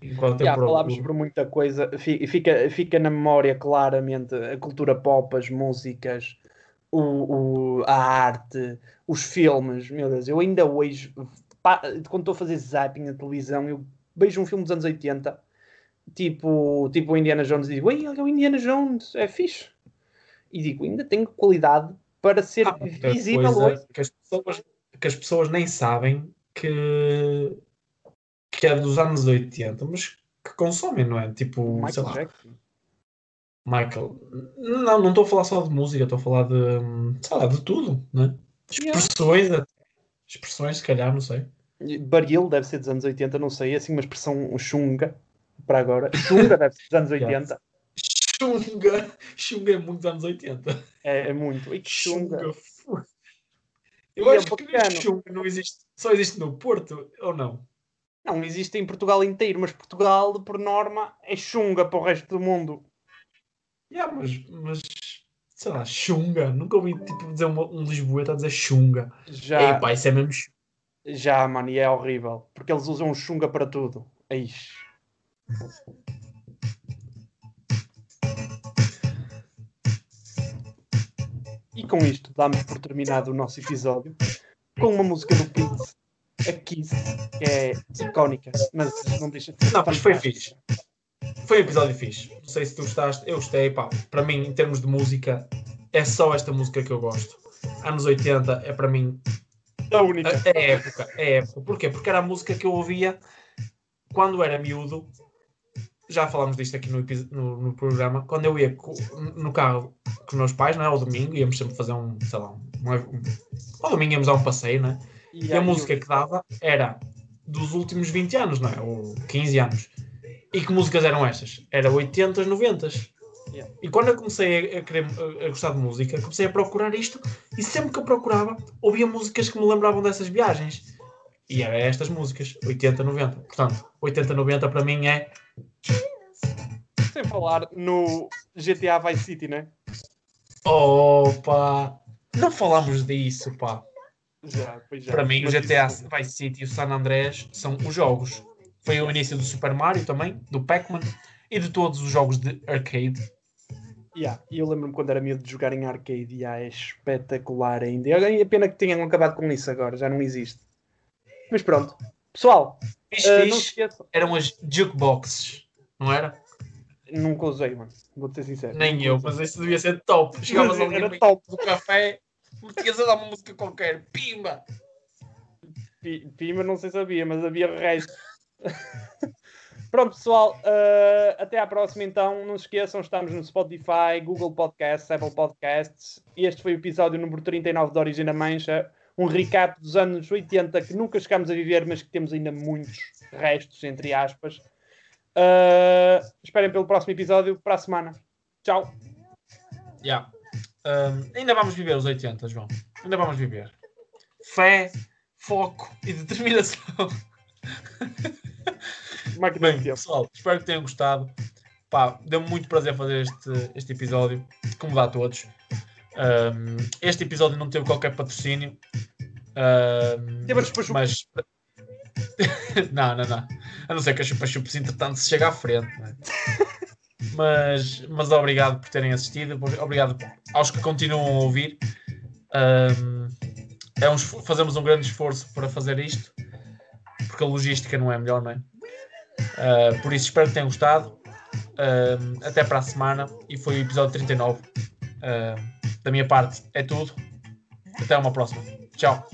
Enquanto Já falámos sobre muita coisa, Fi- fica, fica na memória claramente a cultura pop, as músicas, o, o- a arte, os filmes. Meu Deus, eu ainda hoje, pá, quando estou a fazer zapping na televisão, eu vejo um filme dos anos 80, tipo, tipo o Indiana Jones, e digo, Ei, olha o Indiana Jones, é fixe. E digo, ainda tenho qualidade para ser muita visível coisa hoje. que as, pessoas, que as pessoas nem sabem que, que é dos anos 80, mas que consomem, não é? Tipo, sei Michael lá, Jackson. Michael. Não, não estou a falar só de música, estou a falar de, sei lá, de tudo, né? Yeah. Expressões, até. expressões, se calhar, não sei. Baril deve ser dos anos 80, não sei, assim uma expressão chunga para agora. Chunga deve ser dos anos 80. Xunga, Xunga é muito dos anos 80. É, é muito. E que chunga. Xunga. fu- E Eu é acho que bacana. Xunga não existe, só existe no Porto, ou não? Não existe em Portugal inteiro, mas Portugal, por norma, é chunga para o resto do mundo. Yeah, mas, mas, sei lá, Xunga. Nunca ouvi tipo, dizer uma, um Lisboeta a dizer Xunga. Já, Ei, pá, isso é mesmo. já, mano, e é horrível. Porque eles usam chunga para tudo. Eixe. E com isto, damos por terminado o nosso episódio com uma música do Pete, a Kiss, que é icónica, mas não deixa de ser. Não, mas foi fixe. Foi um episódio fixe. Não sei se tu gostaste, eu gostei. Pá, para mim, em termos de música, é só esta música que eu gosto. Anos 80 é para mim A única. É época, é época. Porquê? Porque era a música que eu ouvia quando era miúdo. Já falámos disto aqui no, no, no programa. Quando eu ia no carro com meus pais, não é? Ao domingo, íamos sempre fazer um, sei lá, um, um, ao domingo íamos dar um passeio, não é? E a música que dava era dos últimos 20 anos, não é? Ou 15 anos. E que músicas eram estas? Era 80s, 90s. Yeah. E quando eu comecei a, a querer a, a gostar de música, comecei a procurar isto e sempre que eu procurava, ouvia músicas que me lembravam dessas viagens. E eram estas músicas, 80, 90. Portanto, 80, 90 para mim é. Sem falar no GTA Vice City, né? Opa! Não falámos disso, pá. Já, já. Para mim, o GTA isso- Vice City e o San Andreas são os jogos. Foi o início do Super Mario também, do Pac-Man e de todos os jogos de arcade. Yeah, eu lembro-me quando era miúdo de jogar em arcade. Yeah, é espetacular ainda. E a pena que tenham acabado com isso agora, já não existe. Mas pronto. Pessoal, Fixe, se fixe, eram as jukeboxes, não era? Nunca usei, mano. Vou ser sincero. Nem eu, mas isso devia ser top. Chegavas ali Era top. do café, metias a dar uma música qualquer, pimba! Pi- Pima não sei se havia, mas havia resto. Pronto, pessoal, uh, até à próxima então. Não se esqueçam, estamos no Spotify, Google Podcasts, Apple Podcasts. Este foi o episódio número 39 da Origem da Mancha. Um recap dos anos 80 que nunca chegámos a viver, mas que temos ainda muitos restos, entre aspas. Uh, esperem pelo próximo episódio para a semana. Tchau. Yeah. Um, ainda vamos viver os 80, João. Ainda vamos viver. Fé, foco e determinação. Bem, pessoal, espero que tenham gostado. Pá, deu-me muito prazer fazer este, este episódio, como dá a todos. Um, este episódio não teve qualquer patrocínio. Um, mas não, não, não. A não ser que a chupa-chupas entretanto se chega à frente. não é? mas, mas obrigado por terem assistido. Obrigado aos que continuam a ouvir. Um, é um fazemos um grande esforço para fazer isto, porque a logística não é melhor, não é? Uh, por isso espero que tenham gostado. Um, até para a semana. E foi o episódio 39. Uh, da minha parte é tudo. Até uma próxima. Tchau.